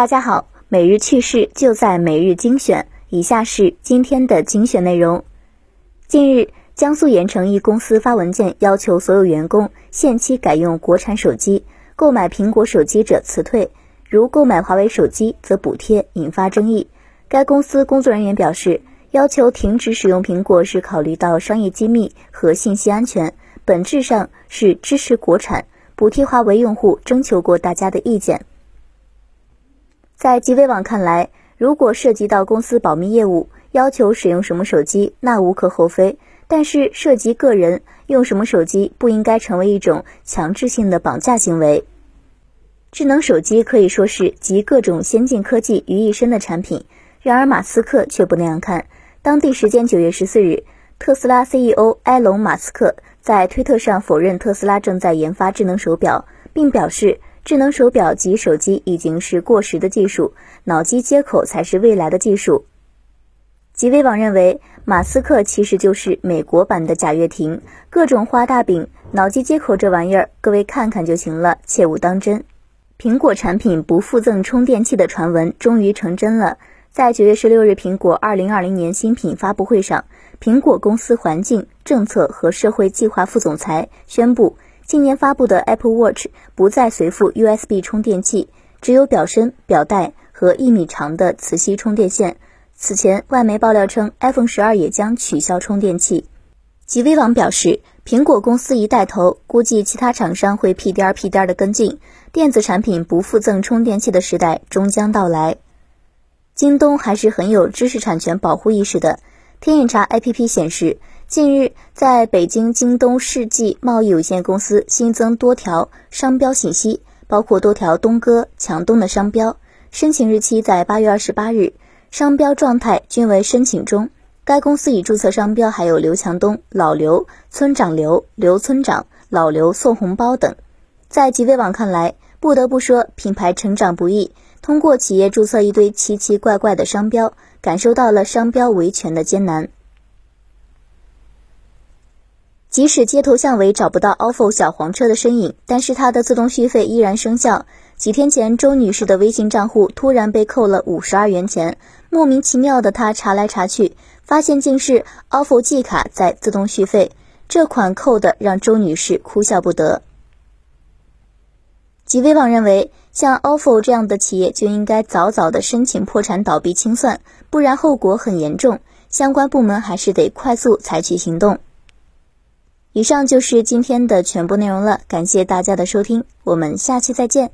大家好，每日趣事就在每日精选。以下是今天的精选内容。近日，江苏盐城一公司发文件要求所有员工限期改用国产手机，购买苹果手机者辞退，如购买华为手机则补贴，引发争议。该公司工作人员表示，要求停止使用苹果是考虑到商业机密和信息安全，本质上是支持国产。补贴华为用户，征求过大家的意见。在极微网看来，如果涉及到公司保密业务，要求使用什么手机，那无可厚非。但是涉及个人用什么手机，不应该成为一种强制性的绑架行为。智能手机可以说是集各种先进科技于一身的产品，然而马斯克却不那样看。当地时间九月十四日，特斯拉 CEO 埃隆·马斯克在推特上否认特斯拉正在研发智能手表，并表示。智能手表及手机已经是过时的技术，脑机接口才是未来的技术。极微网认为，马斯克其实就是美国版的贾跃亭，各种画大饼。脑机接口这玩意儿，各位看看就行了，切勿当真。苹果产品不附赠充电器的传闻终于成真了。在九月十六日苹果二零二零年新品发布会上，苹果公司环境政策和社会计划副总裁宣布。今年发布的 Apple Watch 不再随附 USB 充电器，只有表身、表带和一米长的磁吸充电线。此前，外媒爆料称 iPhone 十二也将取消充电器。极微网表示，苹果公司一带头，估计其他厂商会屁颠儿屁颠儿的跟进，电子产品不附赠充电器的时代终将到来。京东还是很有知识产权保护意识的。天眼查 APP 显示。近日，在北京京东世纪贸易有限公司新增多条商标信息，包括多条东哥、强东的商标，申请日期在八月二十八日，商标状态均为申请中。该公司已注册商标还有刘强东、老刘、村长刘、刘村长、老刘送红包等。在极微网看来，不得不说品牌成长不易，通过企业注册一堆奇奇怪怪的商标，感受到了商标维权的艰难。即使街头巷尾找不到 ofo 小黄车的身影，但是它的自动续费依然生效。几天前，周女士的微信账户突然被扣了五十二元钱，莫名其妙的她查来查去，发现竟是 ofo 季卡在自动续费，这款扣的让周女士哭笑不得。极微网认为，像 ofo 这样的企业就应该早早的申请破产倒闭清算，不然后果很严重，相关部门还是得快速采取行动。以上就是今天的全部内容了，感谢大家的收听，我们下期再见。